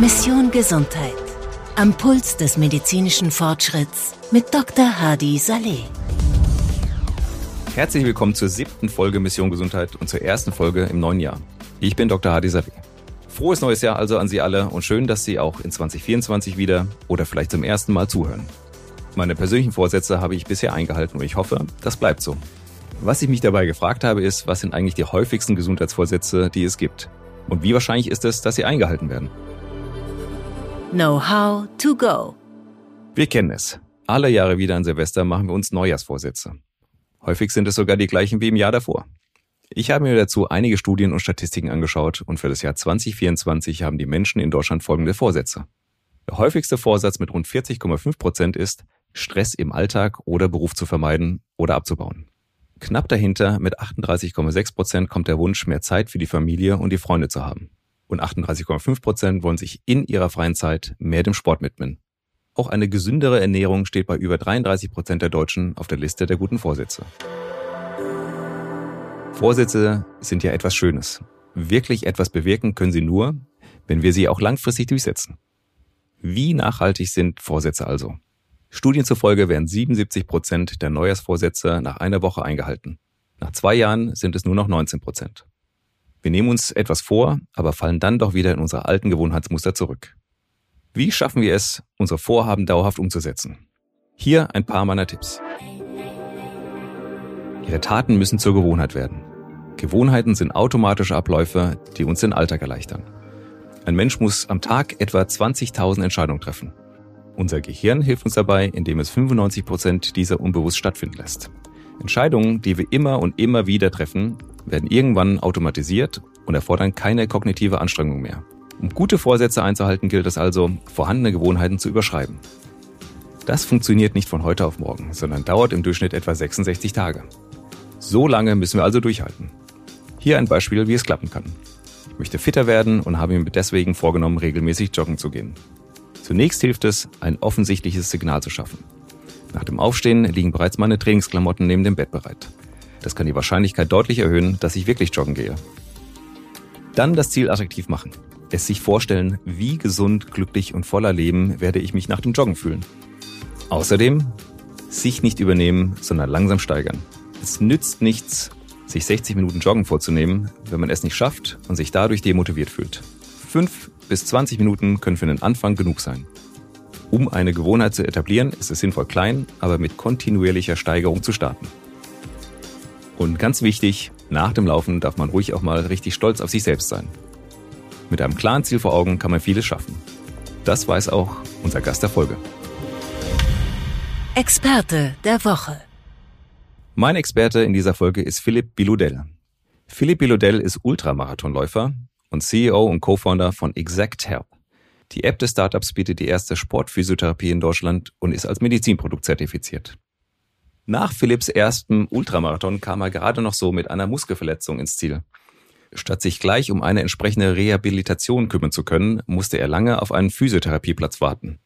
Mission Gesundheit. Am Puls des medizinischen Fortschritts mit Dr. Hadi Saleh. Herzlich willkommen zur siebten Folge Mission Gesundheit und zur ersten Folge im neuen Jahr. Ich bin Dr. Hadi Saleh. Frohes neues Jahr also an Sie alle und schön, dass Sie auch in 2024 wieder oder vielleicht zum ersten Mal zuhören. Meine persönlichen Vorsätze habe ich bisher eingehalten und ich hoffe, das bleibt so. Was ich mich dabei gefragt habe, ist, was sind eigentlich die häufigsten Gesundheitsvorsätze, die es gibt? Und wie wahrscheinlich ist es, dass sie eingehalten werden? Know-how to go. Wir kennen es. Alle Jahre wieder an Silvester machen wir uns Neujahrsvorsätze. Häufig sind es sogar die gleichen wie im Jahr davor. Ich habe mir dazu einige Studien und Statistiken angeschaut und für das Jahr 2024 haben die Menschen in Deutschland folgende Vorsätze. Der häufigste Vorsatz mit rund 40,5 Prozent ist, Stress im Alltag oder Beruf zu vermeiden oder abzubauen. Knapp dahinter mit 38,6 Prozent kommt der Wunsch, mehr Zeit für die Familie und die Freunde zu haben und 38,5 Prozent wollen sich in ihrer freien Zeit mehr dem Sport widmen. Auch eine gesündere Ernährung steht bei über 33 Prozent der Deutschen auf der Liste der guten Vorsätze. Vorsätze sind ja etwas Schönes. Wirklich etwas bewirken können sie nur, wenn wir sie auch langfristig durchsetzen. Wie nachhaltig sind Vorsätze also? Studien zufolge werden 77 Prozent der Neujahrsvorsätze nach einer Woche eingehalten. Nach zwei Jahren sind es nur noch 19 Prozent. Wir nehmen uns etwas vor, aber fallen dann doch wieder in unsere alten Gewohnheitsmuster zurück. Wie schaffen wir es, unsere Vorhaben dauerhaft umzusetzen? Hier ein paar meiner Tipps. Ihre Taten müssen zur Gewohnheit werden. Gewohnheiten sind automatische Abläufe, die uns den Alltag erleichtern. Ein Mensch muss am Tag etwa 20.000 Entscheidungen treffen. Unser Gehirn hilft uns dabei, indem es 95 Prozent dieser unbewusst stattfinden lässt. Entscheidungen, die wir immer und immer wieder treffen, werden irgendwann automatisiert und erfordern keine kognitive Anstrengung mehr. Um gute Vorsätze einzuhalten, gilt es also, vorhandene Gewohnheiten zu überschreiben. Das funktioniert nicht von heute auf morgen, sondern dauert im Durchschnitt etwa 66 Tage. So lange müssen wir also durchhalten. Hier ein Beispiel, wie es klappen kann. Ich möchte fitter werden und habe mir deswegen vorgenommen, regelmäßig joggen zu gehen. Zunächst hilft es, ein offensichtliches Signal zu schaffen. Nach dem Aufstehen liegen bereits meine Trainingsklamotten neben dem Bett bereit. Das kann die Wahrscheinlichkeit deutlich erhöhen, dass ich wirklich joggen gehe. Dann das Ziel attraktiv machen. Es sich vorstellen, wie gesund, glücklich und voller Leben werde ich mich nach dem Joggen fühlen. Außerdem sich nicht übernehmen, sondern langsam steigern. Es nützt nichts, sich 60 Minuten Joggen vorzunehmen, wenn man es nicht schafft und sich dadurch demotiviert fühlt. Fünf bis 20 Minuten können für den Anfang genug sein. Um eine Gewohnheit zu etablieren, ist es sinnvoll, klein, aber mit kontinuierlicher Steigerung zu starten. Und ganz wichtig, nach dem Laufen darf man ruhig auch mal richtig stolz auf sich selbst sein. Mit einem klaren Ziel vor Augen kann man vieles schaffen. Das weiß auch unser Gast der Folge. Experte der Woche. Mein Experte in dieser Folge ist Philipp Biludel. Philipp Biludel ist Ultramarathonläufer und CEO und Co-Founder von Exact Help. Die App des Startups bietet die erste Sportphysiotherapie in Deutschland und ist als Medizinprodukt zertifiziert. Nach Philipps ersten Ultramarathon kam er gerade noch so mit einer Muskelverletzung ins Ziel. Statt sich gleich um eine entsprechende Rehabilitation kümmern zu können, musste er lange auf einen Physiotherapieplatz warten.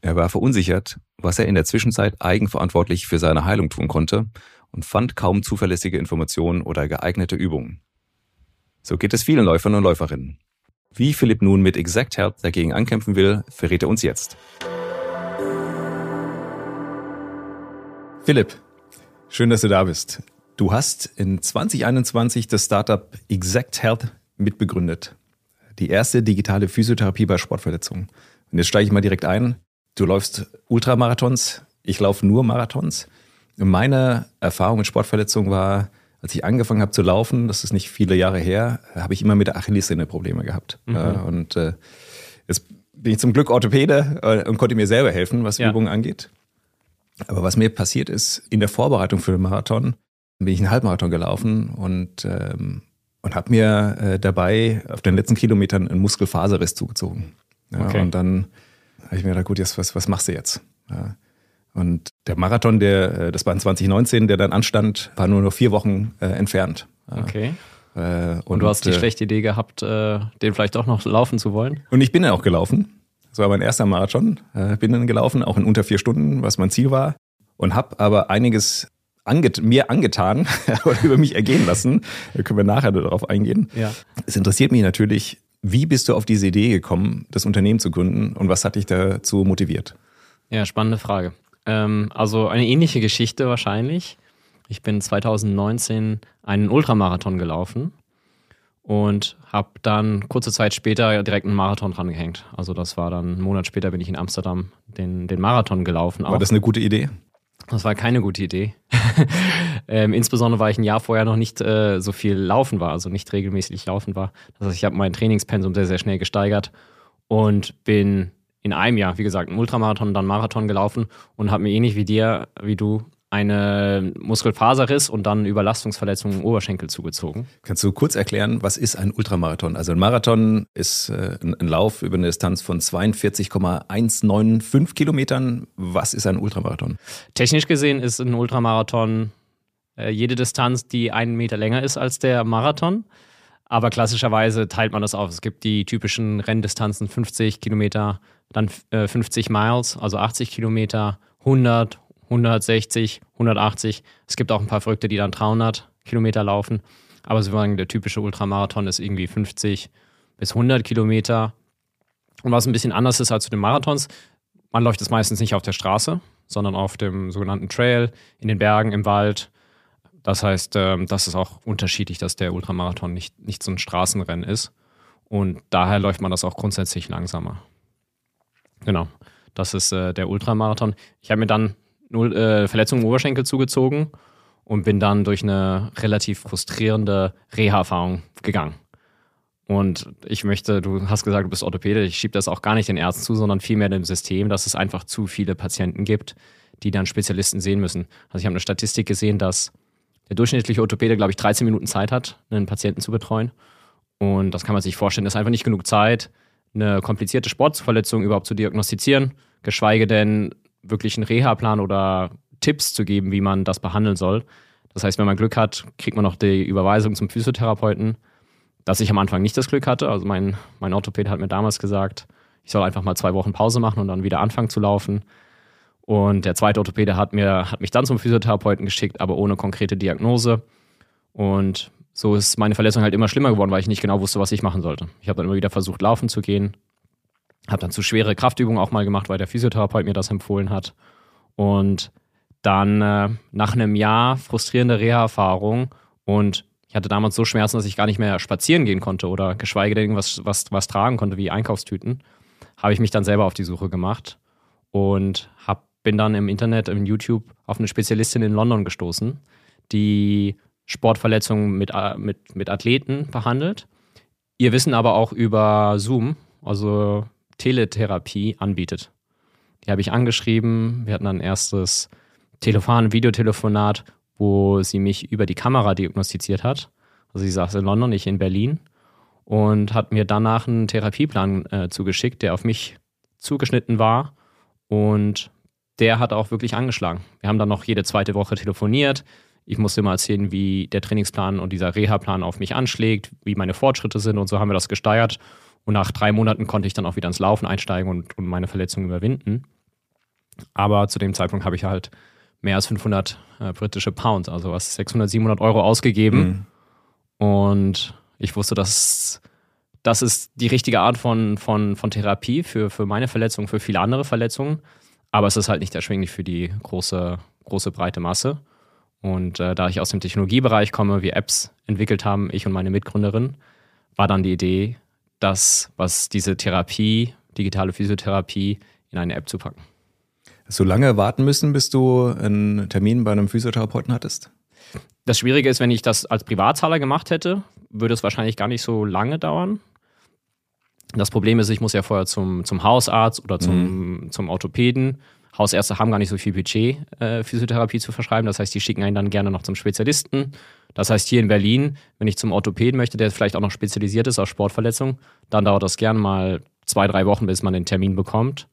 Er war verunsichert, was er in der Zwischenzeit eigenverantwortlich für seine Heilung tun konnte und fand kaum zuverlässige Informationen oder geeignete Übungen. So geht es vielen Läufern und Läuferinnen. Wie Philipp nun mit Exact Health dagegen ankämpfen will, verrät er uns jetzt. Philipp, schön, dass du da bist. Du hast in 2021 das Startup Exact Health mitbegründet. Die erste digitale Physiotherapie bei Sportverletzungen. Und jetzt steige ich mal direkt ein. Du läufst Ultramarathons, ich laufe nur Marathons. Meine Erfahrung mit Sportverletzungen war, als ich angefangen habe zu laufen, das ist nicht viele Jahre her, habe ich immer mit der Achillessehne Probleme gehabt. Mhm. Und äh, jetzt bin ich zum Glück Orthopäde äh, und konnte mir selber helfen, was ja. Übungen angeht. Aber was mir passiert ist, in der Vorbereitung für den Marathon bin ich einen Halbmarathon gelaufen und, ähm, und habe mir äh, dabei auf den letzten Kilometern einen Muskelfaserriss zugezogen. Ja, okay. Und dann habe ich mir gedacht, gut, jetzt, was, was machst du jetzt? Ja. Und der Marathon, der, äh, das war in 2019, der dann anstand, war nur noch vier Wochen äh, entfernt. Okay. Äh, und, und, du hast die äh, schlechte Idee gehabt, äh, den vielleicht auch noch laufen zu wollen? Und ich bin ja auch gelaufen. Das war mein erster Marathon. Äh, bin dann gelaufen, auch in unter vier Stunden, was mein Ziel war. Und habe aber einiges anget mir angetan oder über mich ergehen lassen. Da können wir nachher darauf eingehen. Ja. Es interessiert mich natürlich, wie bist du auf diese Idee gekommen, das Unternehmen zu gründen und was hat dich dazu motiviert? Ja, spannende Frage. Ähm, also eine ähnliche Geschichte wahrscheinlich. Ich bin 2019 einen Ultramarathon gelaufen und habe dann kurze Zeit später direkt einen Marathon rangehängt. Also das war dann einen Monat später bin ich in Amsterdam den, den Marathon gelaufen. War auch. das eine gute Idee? Das war keine gute Idee. ähm, insbesondere, weil ich ein Jahr vorher noch nicht äh, so viel laufen war, also nicht regelmäßig laufen war. Das heißt, ich habe mein Trainingspensum sehr, sehr schnell gesteigert und bin in einem Jahr, wie gesagt, einen Ultramarathon und dann Marathon gelaufen und habe mir ähnlich wie dir, wie du, eine Muskelfaserriss und dann Überlastungsverletzung im Oberschenkel zugezogen. Kannst du kurz erklären, was ist ein Ultramarathon? Also ein Marathon ist äh, ein Lauf über eine Distanz von 42,195 Kilometern. Was ist ein Ultramarathon? Technisch gesehen ist ein Ultramarathon äh, jede Distanz, die einen Meter länger ist als der Marathon. Aber klassischerweise teilt man das auf. Es gibt die typischen Renndistanzen 50 Kilometer, dann äh, 50 Miles, also 80 Kilometer, 100, 160, 180. Es gibt auch ein paar Verrückte, die dann 300 Kilometer laufen. Aber sozusagen der typische Ultramarathon ist irgendwie 50 bis 100 Kilometer. Und was ein bisschen anders ist als zu den Marathons, man läuft es meistens nicht auf der Straße, sondern auf dem sogenannten Trail, in den Bergen, im Wald. Das heißt, ähm, das ist auch unterschiedlich, dass der Ultramarathon nicht, nicht so ein Straßenrennen ist. Und daher läuft man das auch grundsätzlich langsamer. Genau, das ist äh, der Ultramarathon. Ich habe mir dann Null, äh, Verletzung im Oberschenkel zugezogen und bin dann durch eine relativ frustrierende Reha-Erfahrung gegangen. Und ich möchte, du hast gesagt, du bist Orthopäde, ich schiebe das auch gar nicht den Ärzten zu, sondern vielmehr dem System, dass es einfach zu viele Patienten gibt, die dann Spezialisten sehen müssen. Also ich habe eine Statistik gesehen, dass der durchschnittliche Orthopäde, glaube ich, 13 Minuten Zeit hat, einen Patienten zu betreuen. Und das kann man sich vorstellen, das ist einfach nicht genug Zeit, eine komplizierte Sportverletzung überhaupt zu diagnostizieren, geschweige denn wirklich einen Reha-Plan oder Tipps zu geben, wie man das behandeln soll. Das heißt, wenn man Glück hat, kriegt man noch die Überweisung zum Physiotherapeuten, dass ich am Anfang nicht das Glück hatte. Also mein, mein Orthopäde hat mir damals gesagt, ich soll einfach mal zwei Wochen Pause machen und dann wieder anfangen zu laufen. Und der zweite Orthopäde hat, mir, hat mich dann zum Physiotherapeuten geschickt, aber ohne konkrete Diagnose. Und so ist meine Verletzung halt immer schlimmer geworden, weil ich nicht genau wusste, was ich machen sollte. Ich habe dann immer wieder versucht, laufen zu gehen, habe dann zu schwere Kraftübungen auch mal gemacht, weil der Physiotherapeut mir das empfohlen hat. Und dann äh, nach einem Jahr frustrierende Reha-Erfahrung und ich hatte damals so Schmerzen, dass ich gar nicht mehr spazieren gehen konnte oder geschweige denn irgendwas was, was tragen konnte, wie Einkaufstüten, habe ich mich dann selber auf die Suche gemacht und hab, bin dann im Internet, im YouTube auf eine Spezialistin in London gestoßen, die Sportverletzungen mit, äh, mit, mit Athleten behandelt. Ihr Wissen aber auch über Zoom, also Teletherapie anbietet. Die habe ich angeschrieben. Wir hatten ein erstes Telefon, Videotelefonat, wo sie mich über die Kamera diagnostiziert hat. Also sie saß in London, ich in Berlin und hat mir danach einen Therapieplan äh, zugeschickt, der auf mich zugeschnitten war und der hat auch wirklich angeschlagen. Wir haben dann noch jede zweite Woche telefoniert. Ich musste mal erzählen, wie der Trainingsplan und dieser Reha-Plan auf mich anschlägt, wie meine Fortschritte sind und so haben wir das gesteuert. Und nach drei Monaten konnte ich dann auch wieder ins Laufen einsteigen und, und meine Verletzung überwinden. Aber zu dem Zeitpunkt habe ich halt mehr als 500 äh, britische Pounds, also was 600, 700 Euro ausgegeben. Mhm. Und ich wusste, dass das ist die richtige Art von, von, von Therapie für, für meine Verletzung, für viele andere Verletzungen. Aber es ist halt nicht erschwinglich für die große, große breite Masse. Und äh, da ich aus dem Technologiebereich komme, wir Apps entwickelt haben, ich und meine Mitgründerin, war dann die Idee, das, was diese Therapie, digitale Physiotherapie, in eine App zu packen. Hast du lange warten müssen, bis du einen Termin bei einem Physiotherapeuten hattest? Das Schwierige ist, wenn ich das als Privatzahler gemacht hätte, würde es wahrscheinlich gar nicht so lange dauern. Das Problem ist, ich muss ja vorher zum, zum Hausarzt oder zum, mhm. zum Orthopäden. Hausärzte haben gar nicht so viel Budget, äh, Physiotherapie zu verschreiben. Das heißt, die schicken einen dann gerne noch zum Spezialisten. Das heißt, hier in Berlin, wenn ich zum Orthopäden möchte, der vielleicht auch noch spezialisiert ist auf Sportverletzungen, dann dauert das gern mal zwei, drei Wochen, bis man den Termin bekommt.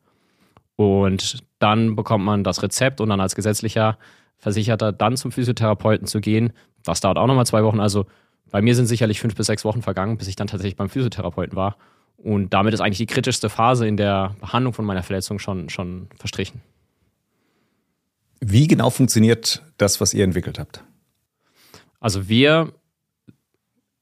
Und dann bekommt man das Rezept und dann als gesetzlicher Versicherter dann zum Physiotherapeuten zu gehen. Das dauert auch nochmal zwei Wochen. Also bei mir sind sicherlich fünf bis sechs Wochen vergangen, bis ich dann tatsächlich beim Physiotherapeuten war. Und damit ist eigentlich die kritischste Phase in der Behandlung von meiner Verletzung schon, schon verstrichen. Wie genau funktioniert das, was ihr entwickelt habt? Also wir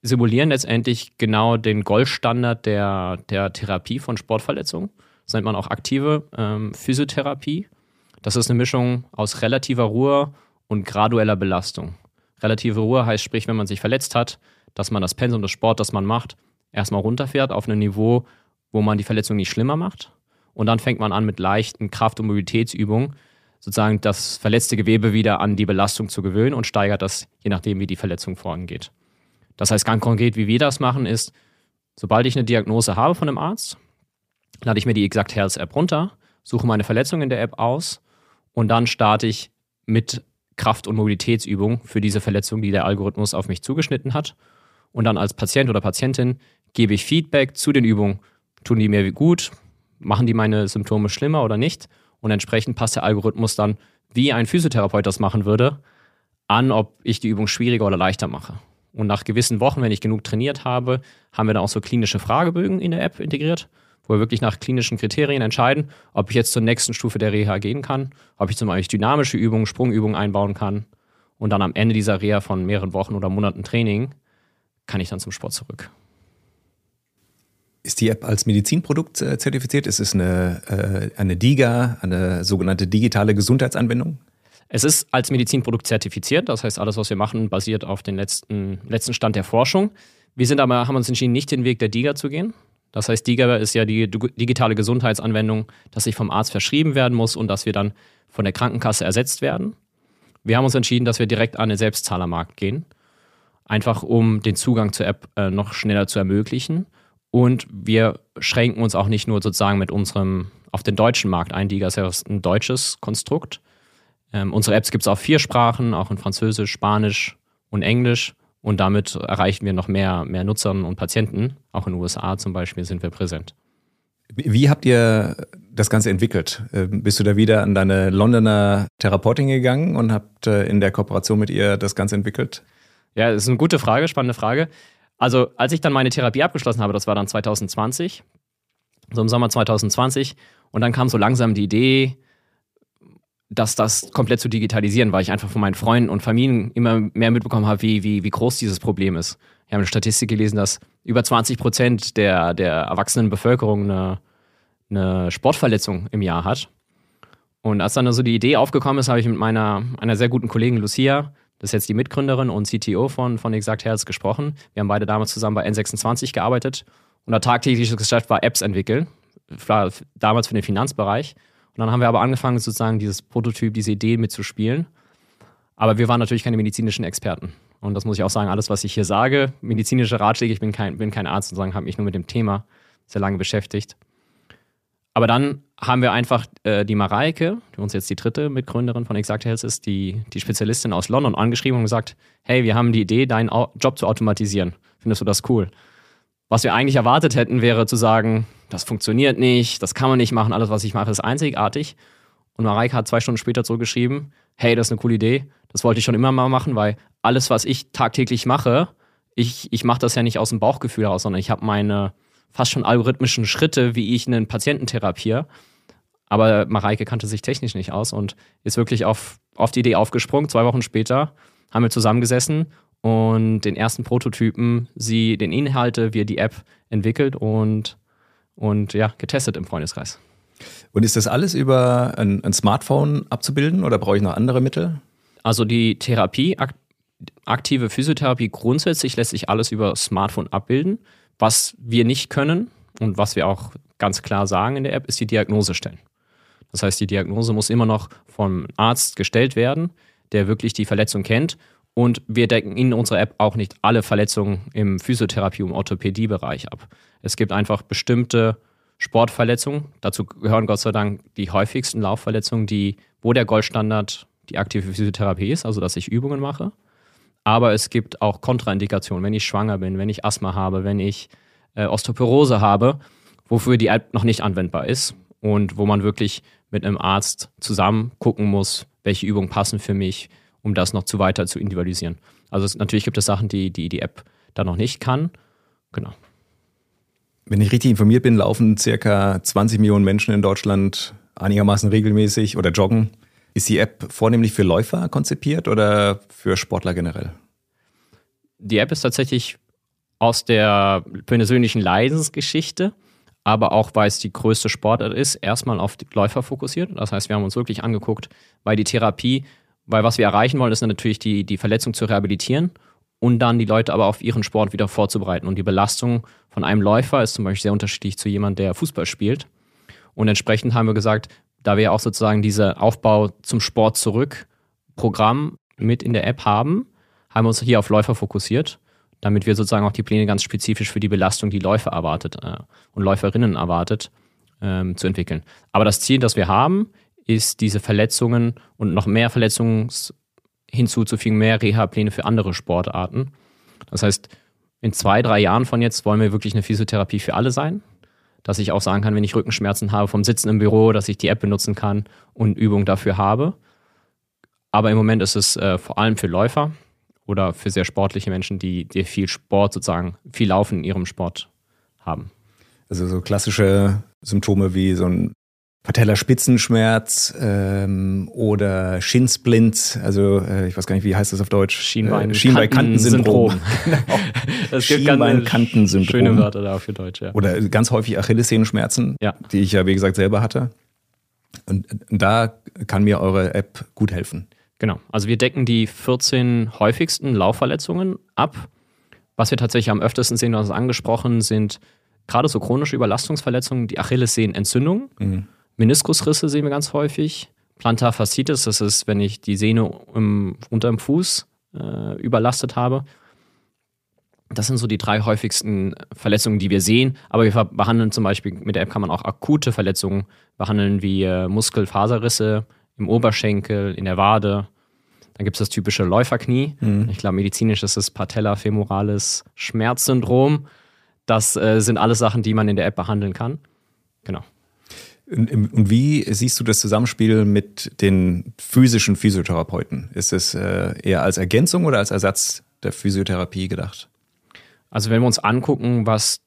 simulieren letztendlich genau den Goldstandard der, der Therapie von Sportverletzungen. Das nennt man auch aktive ähm, Physiotherapie. Das ist eine Mischung aus relativer Ruhe und gradueller Belastung. Relative Ruhe heißt sprich, wenn man sich verletzt hat, dass man das Pensum des Sport, das man macht, erstmal runterfährt auf ein Niveau, wo man die Verletzung nicht schlimmer macht. Und dann fängt man an mit leichten Kraft- und Mobilitätsübungen, sozusagen das verletzte Gewebe wieder an die Belastung zu gewöhnen und steigert das, je nachdem, wie die Verletzung vorangeht. Das heißt, ganz konkret, wie wir das machen, ist, sobald ich eine Diagnose habe von einem Arzt, lade ich mir die Exact Health App runter, suche meine Verletzung in der App aus und dann starte ich mit Kraft- und Mobilitätsübungen für diese Verletzung, die der Algorithmus auf mich zugeschnitten hat. Und dann als Patient oder Patientin gebe ich Feedback zu den Übungen. Tun die mir gut? Machen die meine Symptome schlimmer oder nicht? Und entsprechend passt der Algorithmus dann, wie ein Physiotherapeut das machen würde, an, ob ich die Übung schwieriger oder leichter mache. Und nach gewissen Wochen, wenn ich genug trainiert habe, haben wir dann auch so klinische Fragebögen in der App integriert, wo wir wirklich nach klinischen Kriterien entscheiden, ob ich jetzt zur nächsten Stufe der Reha gehen kann, ob ich zum Beispiel dynamische Übungen, Sprungübungen einbauen kann. Und dann am Ende dieser Reha von mehreren Wochen oder Monaten Training kann ich dann zum Sport zurück. Ist die App als Medizinprodukt äh, zertifiziert? Ist es eine, äh, eine DIGA, eine sogenannte digitale Gesundheitsanwendung? Es ist als Medizinprodukt zertifiziert, das heißt, alles, was wir machen, basiert auf dem letzten, letzten Stand der Forschung. Wir sind aber, haben uns entschieden, nicht den Weg der DIGA zu gehen. Das heißt, DIGA ist ja die digitale Gesundheitsanwendung, dass sich vom Arzt verschrieben werden muss und dass wir dann von der Krankenkasse ersetzt werden. Wir haben uns entschieden, dass wir direkt an den Selbstzahlermarkt gehen, einfach um den Zugang zur App äh, noch schneller zu ermöglichen und wir schränken uns auch nicht nur sozusagen mit unserem auf den deutschen Markt ein. Diga ist ja ein deutsches Konstrukt. Ähm, unsere Apps gibt es auf vier Sprachen, auch in Französisch, Spanisch und Englisch. Und damit erreichen wir noch mehr, mehr Nutzern und Patienten. Auch in den USA zum Beispiel sind wir präsent. Wie habt ihr das Ganze entwickelt? Ähm, bist du da wieder an deine Londoner Therapeutin gegangen und habt äh, in der Kooperation mit ihr das Ganze entwickelt? Ja, das ist eine gute Frage, spannende Frage. Also, als ich dann meine Therapie abgeschlossen habe, das war dann 2020, so im Sommer 2020, und dann kam so langsam die Idee, dass das komplett zu digitalisieren, weil ich einfach von meinen Freunden und Familien immer mehr mitbekommen habe, wie, wie, wie groß dieses Problem ist. Ich habe eine Statistik gelesen, dass über 20 Prozent der, der erwachsenen Bevölkerung eine, eine Sportverletzung im Jahr hat. Und als dann so die Idee aufgekommen ist, habe ich mit meiner einer sehr guten Kollegin Lucia das ist jetzt die Mitgründerin und CTO von, von Exact Health gesprochen. Wir haben beide damals zusammen bei N26 gearbeitet unser tagtägliches Geschäft war Apps entwickeln, damals für den Finanzbereich. Und dann haben wir aber angefangen, sozusagen dieses Prototyp, diese Idee mitzuspielen. Aber wir waren natürlich keine medizinischen Experten. Und das muss ich auch sagen, alles, was ich hier sage, medizinische Ratschläge, ich bin kein, bin kein Arzt und habe mich nur mit dem Thema sehr lange beschäftigt. Aber dann haben wir einfach äh, die Mareike, die uns jetzt die dritte Mitgründerin von Exact Health ist, die, die Spezialistin aus London, angeschrieben und gesagt, hey, wir haben die Idee, deinen Job zu automatisieren. Findest du das cool? Was wir eigentlich erwartet hätten, wäre zu sagen, das funktioniert nicht, das kann man nicht machen, alles, was ich mache, ist einzigartig. Und Mareike hat zwei Stunden später zurückgeschrieben, hey, das ist eine coole Idee, das wollte ich schon immer mal machen, weil alles, was ich tagtäglich mache, ich, ich mache das ja nicht aus dem Bauchgefühl heraus, sondern ich habe meine fast schon algorithmischen Schritte, wie ich einen Patienten therapiere. Aber Mareike kannte sich technisch nicht aus und ist wirklich auf, auf die Idee aufgesprungen. Zwei Wochen später haben wir zusammengesessen und den ersten Prototypen, sie den Inhalte, wir die App entwickelt und, und ja, getestet im Freundeskreis. Und ist das alles über ein, ein Smartphone abzubilden oder brauche ich noch andere Mittel? Also die Therapie, aktive Physiotherapie grundsätzlich lässt sich alles über Smartphone abbilden. Was wir nicht können und was wir auch ganz klar sagen in der App, ist die Diagnose stellen. Das heißt, die Diagnose muss immer noch vom Arzt gestellt werden, der wirklich die Verletzung kennt. Und wir decken in unserer App auch nicht alle Verletzungen im Physiotherapie- und Orthopädiebereich ab. Es gibt einfach bestimmte Sportverletzungen. Dazu gehören Gott sei Dank die häufigsten Laufverletzungen, die, wo der Goldstandard die aktive Physiotherapie ist, also dass ich Übungen mache. Aber es gibt auch Kontraindikationen, wenn ich schwanger bin, wenn ich Asthma habe, wenn ich äh, Osteoporose habe, wofür die App noch nicht anwendbar ist und wo man wirklich mit einem Arzt zusammen gucken muss, welche Übungen passen für mich, um das noch zu weiter zu individualisieren. Also es, natürlich gibt es Sachen, die, die die App da noch nicht kann. Genau. Wenn ich richtig informiert bin, laufen circa 20 Millionen Menschen in Deutschland einigermaßen regelmäßig oder joggen Ist die App vornehmlich für Läufer konzipiert oder für Sportler generell? Die App ist tatsächlich aus der persönlichen Leidensgeschichte, aber auch weil es die größte Sportart ist, erstmal auf die Läufer fokussiert. Das heißt, wir haben uns wirklich angeguckt, weil die Therapie, weil was wir erreichen wollen, ist natürlich die, die Verletzung zu rehabilitieren und dann die Leute aber auf ihren Sport wieder vorzubereiten. Und die Belastung von einem Läufer ist zum Beispiel sehr unterschiedlich zu jemandem, der Fußball spielt. Und entsprechend haben wir gesagt, da wir auch sozusagen diese Aufbau zum Sport zurück Programm mit in der App haben, haben wir uns hier auf Läufer fokussiert, damit wir sozusagen auch die Pläne ganz spezifisch für die Belastung, die Läufer erwartet äh, und Läuferinnen erwartet, ähm, zu entwickeln. Aber das Ziel, das wir haben, ist diese Verletzungen und noch mehr Verletzungen hinzuzufügen, mehr Reha-Pläne für andere Sportarten. Das heißt, in zwei, drei Jahren von jetzt wollen wir wirklich eine Physiotherapie für alle sein. Dass ich auch sagen kann, wenn ich Rückenschmerzen habe vom Sitzen im Büro, dass ich die App benutzen kann und Übungen dafür habe. Aber im Moment ist es äh, vor allem für Läufer oder für sehr sportliche Menschen, die, die viel Sport sozusagen, viel Laufen in ihrem Sport haben. Also so klassische Symptome wie so ein Patellaspitzenschmerz ähm, oder Schinsplint, also äh, ich weiß gar nicht, wie heißt das auf Deutsch? Schienbein, äh, Schienbeinkantensyndrom. genau. Es Schienbeinkantensyndrom. Schöne Wörter da für Deutsch, ja. Oder ganz häufig Achillessehnenschmerzen, ja. die ich ja, wie gesagt, selber hatte. Und da kann mir eure App gut helfen. Genau. Also wir decken die 14 häufigsten Laufverletzungen ab. Was wir tatsächlich am öftesten sehen, du hast es angesprochen, sind gerade so chronische Überlastungsverletzungen, die Achillessehnenentzündung. Mhm Meniskusrisse sehen wir ganz häufig. Plantarfaszitis, das ist, wenn ich die Sehne im, unter dem Fuß äh, überlastet habe. Das sind so die drei häufigsten Verletzungen, die wir sehen. Aber wir behandeln zum Beispiel, mit der App kann man auch akute Verletzungen behandeln, wie äh, Muskelfaserrisse im Oberschenkel, in der Wade. Dann gibt es das typische Läuferknie. Mhm. Ich glaube, medizinisch ist es Patellafemorales Schmerzsyndrom. Das äh, sind alles Sachen, die man in der App behandeln kann. Genau. Und wie siehst du das Zusammenspiel mit den physischen Physiotherapeuten? Ist es äh, eher als Ergänzung oder als Ersatz der Physiotherapie gedacht? Also wenn wir uns angucken, was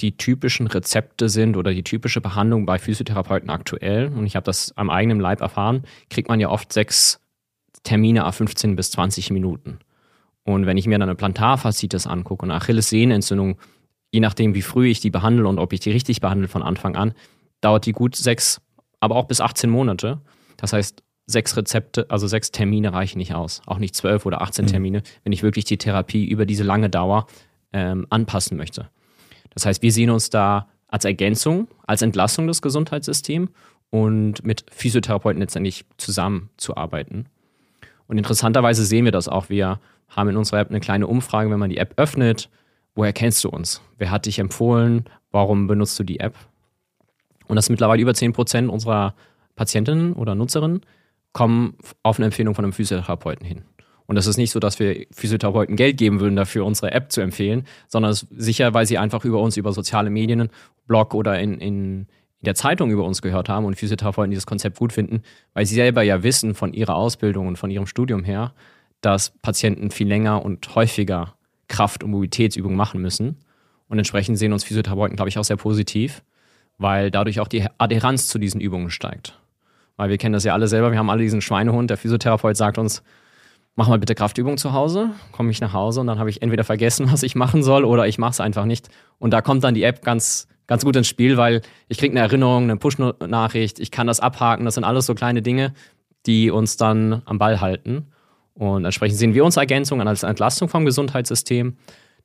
die typischen Rezepte sind oder die typische Behandlung bei Physiotherapeuten aktuell, und ich habe das am eigenen Leib erfahren, kriegt man ja oft sechs Termine a 15 bis 20 Minuten. Und wenn ich mir dann eine Plantarfaszitis angucke und eine Achillessehnenentzündung, je nachdem, wie früh ich die behandle und ob ich die richtig behandle von Anfang an, dauert die gut sechs, aber auch bis 18 Monate. Das heißt, sechs Rezepte, also sechs Termine reichen nicht aus. Auch nicht zwölf oder 18 mhm. Termine, wenn ich wirklich die Therapie über diese lange Dauer ähm, anpassen möchte. Das heißt, wir sehen uns da als Ergänzung, als Entlastung des Gesundheitssystems und mit Physiotherapeuten letztendlich zusammenzuarbeiten. Und interessanterweise sehen wir das auch. Wir haben in unserer App eine kleine Umfrage, wenn man die App öffnet. Woher kennst du uns? Wer hat dich empfohlen? Warum benutzt du die App? Und das mittlerweile über 10 Prozent unserer Patientinnen oder Nutzerinnen kommen auf eine Empfehlung von einem Physiotherapeuten hin. Und das ist nicht so, dass wir Physiotherapeuten Geld geben würden, dafür unsere App zu empfehlen, sondern sicher, weil sie einfach über uns, über soziale Medien, Blog oder in, in der Zeitung über uns gehört haben und Physiotherapeuten dieses Konzept gut finden, weil sie selber ja wissen von ihrer Ausbildung und von ihrem Studium her, dass Patienten viel länger und häufiger Kraft- und Mobilitätsübungen machen müssen. Und entsprechend sehen uns Physiotherapeuten, glaube ich, auch sehr positiv weil dadurch auch die Adheranz zu diesen Übungen steigt. Weil wir kennen das ja alle selber, wir haben alle diesen Schweinehund, der Physiotherapeut sagt uns, mach mal bitte Kraftübungen zu Hause, komme ich nach Hause und dann habe ich entweder vergessen, was ich machen soll oder ich mache es einfach nicht. Und da kommt dann die App ganz, ganz gut ins Spiel, weil ich kriege eine Erinnerung, eine Push-Nachricht, ich kann das abhaken, das sind alles so kleine Dinge, die uns dann am Ball halten. Und entsprechend sehen wir uns Ergänzung als Entlastung vom Gesundheitssystem,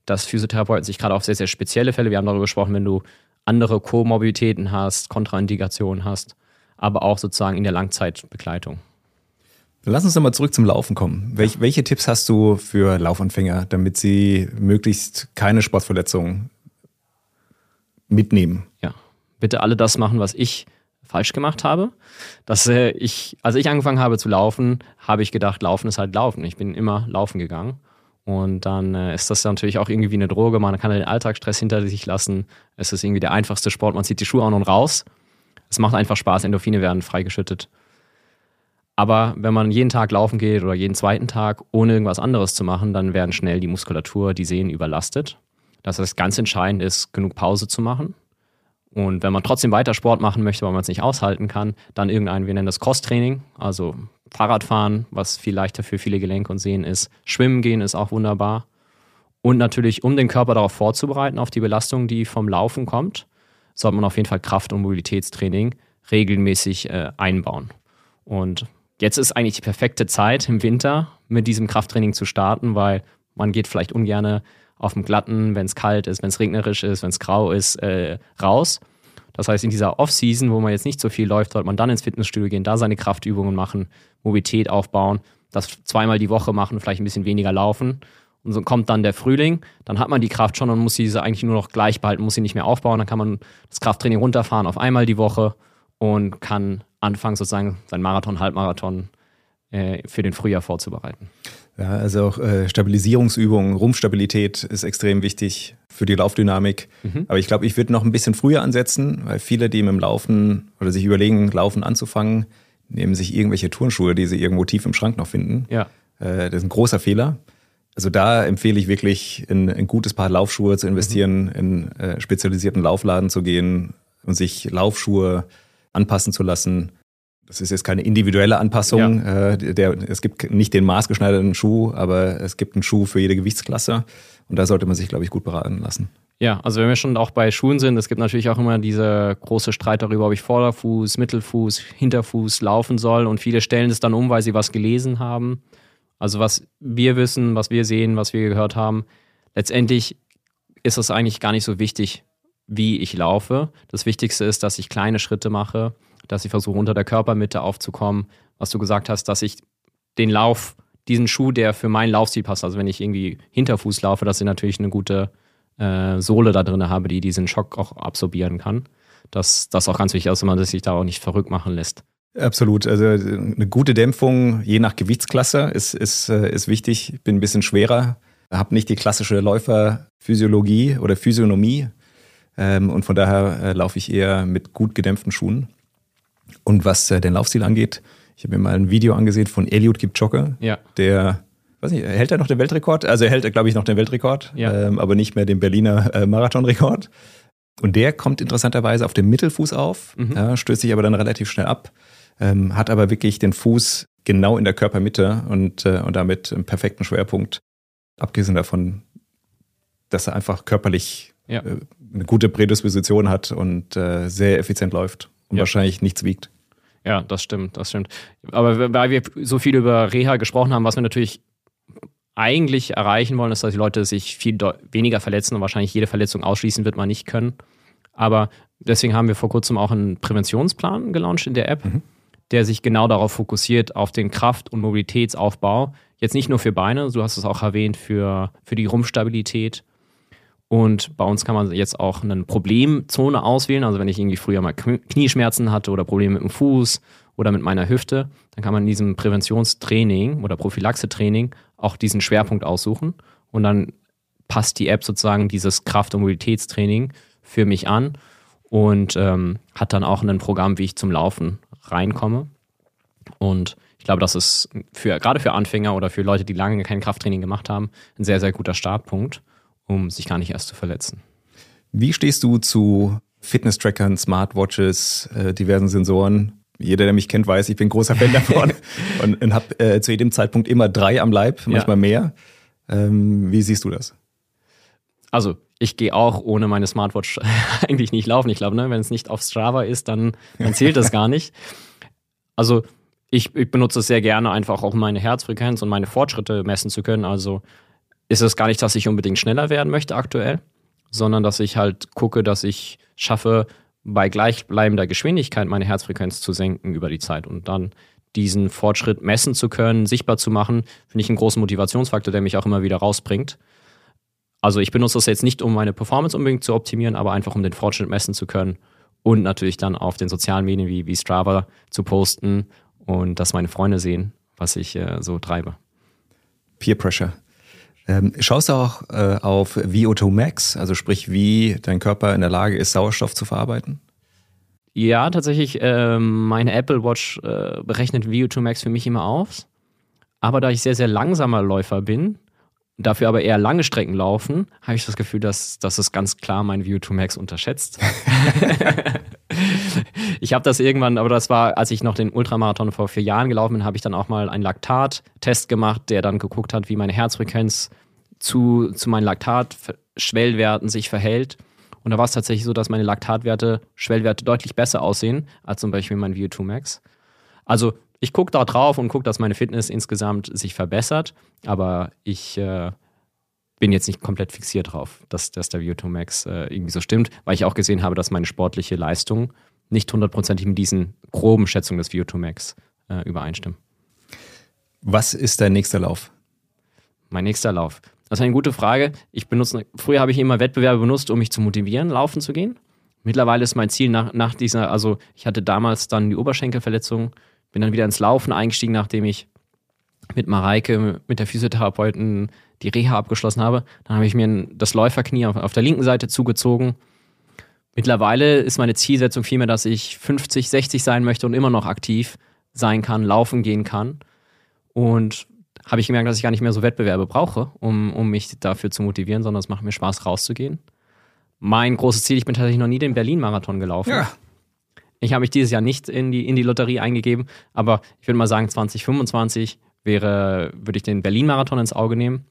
dass Physiotherapeuten sich gerade auf sehr, sehr spezielle Fälle, wir haben darüber gesprochen, wenn du andere Komorbiditäten hast, Kontraindikationen hast, aber auch sozusagen in der Langzeitbegleitung. Lass uns nochmal zurück zum Laufen kommen. Welch, welche Tipps hast du für Laufanfänger, damit sie möglichst keine Sportverletzungen mitnehmen? Ja, bitte alle das machen, was ich falsch gemacht habe. Dass äh, ich, als ich angefangen habe zu laufen, habe ich gedacht, Laufen ist halt Laufen. Ich bin immer laufen gegangen. Und dann äh, ist das natürlich auch irgendwie wie eine Droge. Man kann den Alltagsstress hinter sich lassen. Es ist irgendwie der einfachste Sport. Man zieht die Schuhe an und raus. Es macht einfach Spaß. Endorphine werden freigeschüttet. Aber wenn man jeden Tag laufen geht oder jeden zweiten Tag, ohne irgendwas anderes zu machen, dann werden schnell die Muskulatur, die Sehnen überlastet. Das heißt, ganz entscheidend ist, genug Pause zu machen Und wenn man trotzdem weiter Sport machen möchte, weil man es nicht aushalten kann, dann irgendein, wir nennen das Cross-Training, also Fahrradfahren, was viel leichter für viele Gelenke und Sehnen ist. Schwimmen gehen ist auch wunderbar. Und natürlich, um den Körper darauf vorzubereiten, auf die Belastung, die vom Laufen kommt, sollte man auf jeden Fall Kraft- und Mobilitätstraining regelmäßig äh, einbauen. Und jetzt ist eigentlich die perfekte Zeit im Winter mit diesem Krafttraining zu starten, weil man geht vielleicht ungern auf dem Glatten, wenn es kalt ist, wenn es regnerisch ist, wenn es grau ist, äh, raus. Das heißt, in dieser Off-Season, wo man jetzt nicht so viel läuft, sollte man dann ins Fitnessstudio gehen, da seine Kraftübungen machen, Mobilität aufbauen, das zweimal die Woche machen, vielleicht ein bisschen weniger laufen. Und so kommt dann der Frühling, dann hat man die Kraft schon und muss diese eigentlich nur noch gleich behalten, muss sie nicht mehr aufbauen. Dann kann man das Krafttraining runterfahren auf einmal die Woche und kann anfangen, sozusagen sein Marathon, Halbmarathon äh, für den Frühjahr vorzubereiten. Ja, also auch äh, Stabilisierungsübungen, Rumpfstabilität ist extrem wichtig für die Laufdynamik. Mhm. Aber ich glaube, ich würde noch ein bisschen früher ansetzen, weil viele, die mit dem Laufen oder sich überlegen, Laufen anzufangen, nehmen sich irgendwelche Turnschuhe, die sie irgendwo tief im Schrank noch finden. Ja. Äh, das ist ein großer Fehler. Also da empfehle ich wirklich, in ein gutes Paar Laufschuhe zu investieren, mhm. in äh, spezialisierten Laufladen zu gehen und sich Laufschuhe anpassen zu lassen das ist jetzt keine individuelle Anpassung. Ja. Äh, der, es gibt nicht den maßgeschneiderten Schuh, aber es gibt einen Schuh für jede Gewichtsklasse. Und da sollte man sich, glaube ich, gut beraten lassen. Ja, also wenn wir schon auch bei Schuhen sind, es gibt natürlich auch immer diese große Streit darüber, ob ich Vorderfuß, Mittelfuß, Hinterfuß laufen soll. Und viele stellen es dann um, weil sie was gelesen haben. Also was wir wissen, was wir sehen, was wir gehört haben, letztendlich ist es eigentlich gar nicht so wichtig, wie ich laufe. Das Wichtigste ist, dass ich kleine Schritte mache dass ich versuche, unter der Körpermitte aufzukommen. Was du gesagt hast, dass ich den Lauf, diesen Schuh, der für meinen Laufstil passt, also wenn ich irgendwie Hinterfuß laufe, dass ich natürlich eine gute äh, Sohle da drin habe, die diesen Schock auch absorbieren kann. Dass das auch ganz wichtig ist, dass man sich da auch nicht verrückt machen lässt. Absolut. Also eine gute Dämpfung, je nach Gewichtsklasse, ist, ist, äh, ist wichtig. Ich bin ein bisschen schwerer, habe nicht die klassische Läuferphysiologie oder Physiognomie. Ähm, und von daher äh, laufe ich eher mit gut gedämpften Schuhen. Und was äh, den Laufstil angeht, ich habe mir mal ein Video angesehen von Eliud Kipchoge, ja. der, weiß nicht, hält er noch den Weltrekord? Also er hält, glaube ich, noch den Weltrekord, ja. ähm, aber nicht mehr den Berliner äh, Marathonrekord. Und der kommt interessanterweise auf dem Mittelfuß auf, mhm. ja, stößt sich aber dann relativ schnell ab, ähm, hat aber wirklich den Fuß genau in der Körpermitte und, äh, und damit einen perfekten Schwerpunkt. Abgesehen davon, dass er einfach körperlich ja. äh, eine gute Prädisposition hat und äh, sehr effizient läuft und ja. wahrscheinlich nichts wiegt. Ja, das stimmt, das stimmt. Aber weil wir so viel über Reha gesprochen haben, was wir natürlich eigentlich erreichen wollen, ist, dass die Leute sich viel weniger verletzen und wahrscheinlich jede Verletzung ausschließen wird man nicht können. Aber deswegen haben wir vor kurzem auch einen Präventionsplan gelauncht in der App, mhm. der sich genau darauf fokussiert, auf den Kraft- und Mobilitätsaufbau. Jetzt nicht nur für Beine, du hast es auch erwähnt, für, für die Rumpfstabilität und bei uns kann man jetzt auch eine Problemzone auswählen. Also wenn ich irgendwie früher mal Knieschmerzen hatte oder Probleme mit dem Fuß oder mit meiner Hüfte, dann kann man in diesem Präventionstraining oder Prophylaxe-Training auch diesen Schwerpunkt aussuchen. Und dann passt die App sozusagen dieses Kraft- und Mobilitätstraining für mich an und ähm, hat dann auch ein Programm, wie ich zum Laufen reinkomme. Und ich glaube, das ist für, gerade für Anfänger oder für Leute, die lange kein Krafttraining gemacht haben, ein sehr, sehr guter Startpunkt um sich gar nicht erst zu verletzen. Wie stehst du zu Fitness-Trackern, Smartwatches, äh, diversen Sensoren? Jeder, der mich kennt, weiß, ich bin großer Fan davon und, und habe äh, zu jedem Zeitpunkt immer drei am Leib, manchmal ja. mehr. Ähm, wie siehst du das? Also, ich gehe auch ohne meine Smartwatch eigentlich nicht laufen. Ich glaube, ne, wenn es nicht auf Strava ist, dann, dann zählt das gar nicht. Also, ich, ich benutze es sehr gerne, einfach auch meine Herzfrequenz und meine Fortschritte messen zu können. Also, ist es gar nicht, dass ich unbedingt schneller werden möchte aktuell, sondern dass ich halt gucke, dass ich schaffe, bei gleichbleibender Geschwindigkeit meine Herzfrequenz zu senken über die Zeit und dann diesen Fortschritt messen zu können, sichtbar zu machen, finde ich einen großen Motivationsfaktor, der mich auch immer wieder rausbringt. Also ich benutze das jetzt nicht, um meine Performance unbedingt zu optimieren, aber einfach um den Fortschritt messen zu können und natürlich dann auf den sozialen Medien wie, wie Strava zu posten und dass meine Freunde sehen, was ich äh, so treibe. Peer Pressure. Ähm, schaust du auch äh, auf VO2 Max, also sprich, wie dein Körper in der Lage ist, Sauerstoff zu verarbeiten? Ja, tatsächlich, äh, meine Apple Watch äh, berechnet VO2 Max für mich immer auf. Aber da ich sehr, sehr langsamer Läufer bin, dafür aber eher lange Strecken laufen, habe ich das Gefühl, dass, dass es ganz klar mein View 2 Max unterschätzt. ich habe das irgendwann, aber das war, als ich noch den Ultramarathon vor vier Jahren gelaufen bin, habe ich dann auch mal einen Laktat-Test gemacht, der dann geguckt hat, wie meine Herzfrequenz zu, zu meinen Laktat-Schwellwerten sich verhält. Und da war es tatsächlich so, dass meine Laktatwerte, Schwellwerte deutlich besser aussehen als zum Beispiel mein View 2 Max. Also ich gucke da drauf und gucke, dass meine Fitness insgesamt sich verbessert, aber ich äh, bin jetzt nicht komplett fixiert drauf, dass, dass der View 2 Max äh, irgendwie so stimmt, weil ich auch gesehen habe, dass meine sportliche Leistung nicht hundertprozentig mit diesen groben Schätzungen des View 2 Max äh, übereinstimmen. Was ist dein nächster Lauf? Mein nächster Lauf. Das ist eine gute Frage. Ich benutze, früher habe ich immer Wettbewerbe benutzt, um mich zu motivieren, laufen zu gehen. Mittlerweile ist mein Ziel nach, nach dieser, also ich hatte damals dann die Oberschenkelverletzung, bin dann wieder ins Laufen eingestiegen, nachdem ich mit Mareike, mit der Physiotherapeutin, die Reha abgeschlossen habe. Dann habe ich mir das Läuferknie auf, auf der linken Seite zugezogen. Mittlerweile ist meine Zielsetzung vielmehr, dass ich 50, 60 sein möchte und immer noch aktiv sein kann, laufen gehen kann. Und habe ich gemerkt, dass ich gar nicht mehr so Wettbewerbe brauche, um, um mich dafür zu motivieren, sondern es macht mir Spaß, rauszugehen. Mein großes Ziel, ich bin tatsächlich noch nie den Berlin-Marathon gelaufen. Ja. Ich habe mich dieses Jahr nicht in die, in die Lotterie eingegeben, aber ich würde mal sagen, 2025 wäre, würde ich den Berlin-Marathon ins Auge nehmen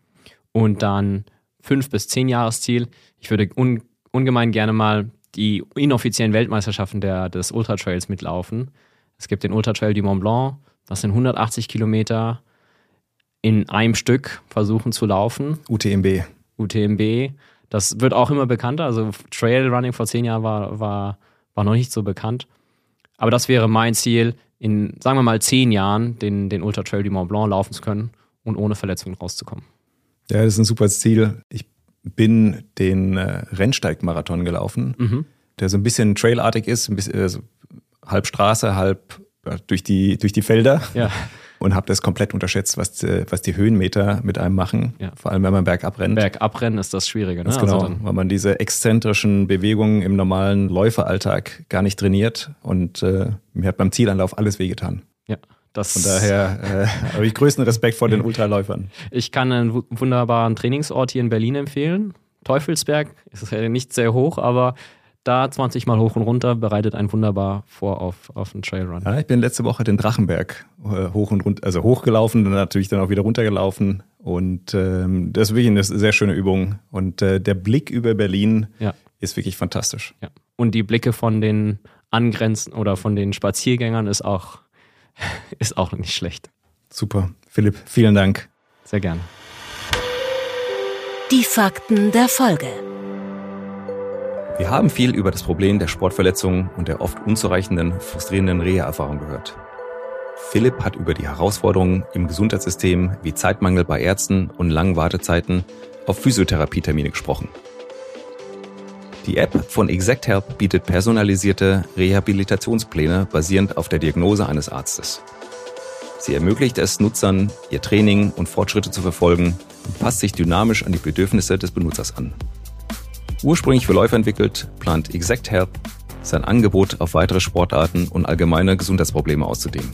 und dann fünf bis zehn Jahresziel. Ich würde un, ungemein gerne mal die inoffiziellen Weltmeisterschaften der, des Ultra-Trails mitlaufen. Es gibt den Ultra-Trail du Mont Blanc, das sind 180 Kilometer in einem Stück versuchen zu laufen. UTMB. UTMB. Das wird auch immer bekannter. Also Trailrunning vor zehn Jahren war, war, war noch nicht so bekannt. Aber das wäre mein Ziel, in, sagen wir mal, zehn Jahren den, den Ultra Trail du Mont Blanc laufen zu können und ohne Verletzungen rauszukommen. Ja, das ist ein super Ziel. Ich bin den äh, Rennsteigmarathon gelaufen, mhm. der so ein bisschen trailartig ist, ein bisschen, also halb Straße, halb äh, durch die, durch die Felder. Ja und habe das komplett unterschätzt, was, äh, was die Höhenmeter mit einem machen. Ja. Vor allem, wenn man bergab rennt. Bergab rennen ist das Schwierige. Ne? Das genau, also weil man diese exzentrischen Bewegungen im normalen Läuferalltag gar nicht trainiert. Und äh, mir hat beim Zielanlauf alles wehgetan. Ja. Das Von daher äh, habe ich größten Respekt vor den Ultraläufern. Ich kann einen wunderbaren Trainingsort hier in Berlin empfehlen. Teufelsberg ist ja nicht sehr hoch, aber da 20 Mal hoch und runter bereitet einen wunderbar vor auf, auf einen Trailrun. Ja, ich bin letzte Woche den Drachenberg äh, hoch und runter, also hochgelaufen und natürlich dann auch wieder runtergelaufen. Und ähm, das ist wirklich eine sehr schöne Übung. Und äh, der Blick über Berlin ja. ist wirklich fantastisch. Ja. Und die Blicke von den Angrenzen oder von den Spaziergängern ist auch, ist auch nicht schlecht. Super. Philipp, vielen Dank. Sehr gerne. Die Fakten der Folge. Wir haben viel über das Problem der Sportverletzungen und der oft unzureichenden, frustrierenden Reha-Erfahrung gehört. Philipp hat über die Herausforderungen im Gesundheitssystem wie Zeitmangel bei Ärzten und langen Wartezeiten auf Physiotherapietermine gesprochen. Die App von Exact Help bietet personalisierte Rehabilitationspläne basierend auf der Diagnose eines Arztes. Sie ermöglicht es Nutzern, ihr Training und Fortschritte zu verfolgen und passt sich dynamisch an die Bedürfnisse des Benutzers an. Ursprünglich für Läufer entwickelt, plant Exact Help sein Angebot auf weitere Sportarten und allgemeine Gesundheitsprobleme auszudehnen.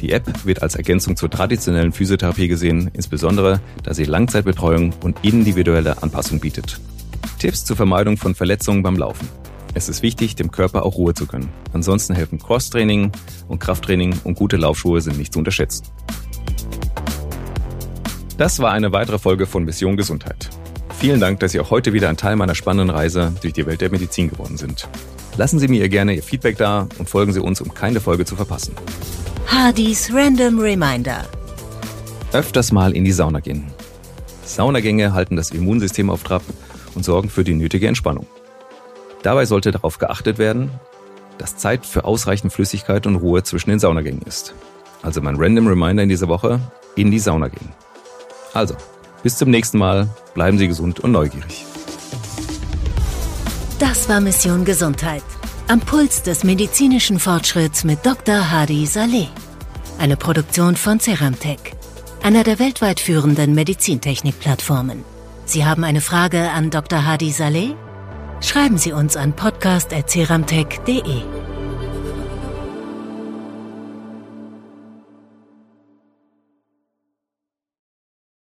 Die App wird als Ergänzung zur traditionellen Physiotherapie gesehen, insbesondere da sie Langzeitbetreuung und individuelle Anpassung bietet. Tipps zur Vermeidung von Verletzungen beim Laufen. Es ist wichtig, dem Körper auch Ruhe zu gönnen. Ansonsten helfen Crosstraining und Krafttraining und gute Laufschuhe sind nicht zu unterschätzen. Das war eine weitere Folge von Mission Gesundheit. Vielen Dank, dass Sie auch heute wieder ein Teil meiner spannenden Reise durch die Welt der Medizin geworden sind. Lassen Sie mir gerne Ihr Feedback da und folgen Sie uns, um keine Folge zu verpassen. Hardys Random Reminder. Öfters mal in die Sauna gehen. Saunagänge halten das Immunsystem auf Trab und sorgen für die nötige Entspannung. Dabei sollte darauf geachtet werden, dass Zeit für ausreichend Flüssigkeit und Ruhe zwischen den Saunagängen ist. Also mein Random Reminder in dieser Woche, in die Sauna gehen. Also, bis zum nächsten Mal. Bleiben Sie gesund und neugierig. Das war Mission Gesundheit. Am Puls des medizinischen Fortschritts mit Dr. Hadi Saleh. Eine Produktion von Ceramtech, einer der weltweit führenden Medizintechnik-Plattformen. Sie haben eine Frage an Dr. Hadi Saleh? Schreiben Sie uns an podcast.ceramtech.de.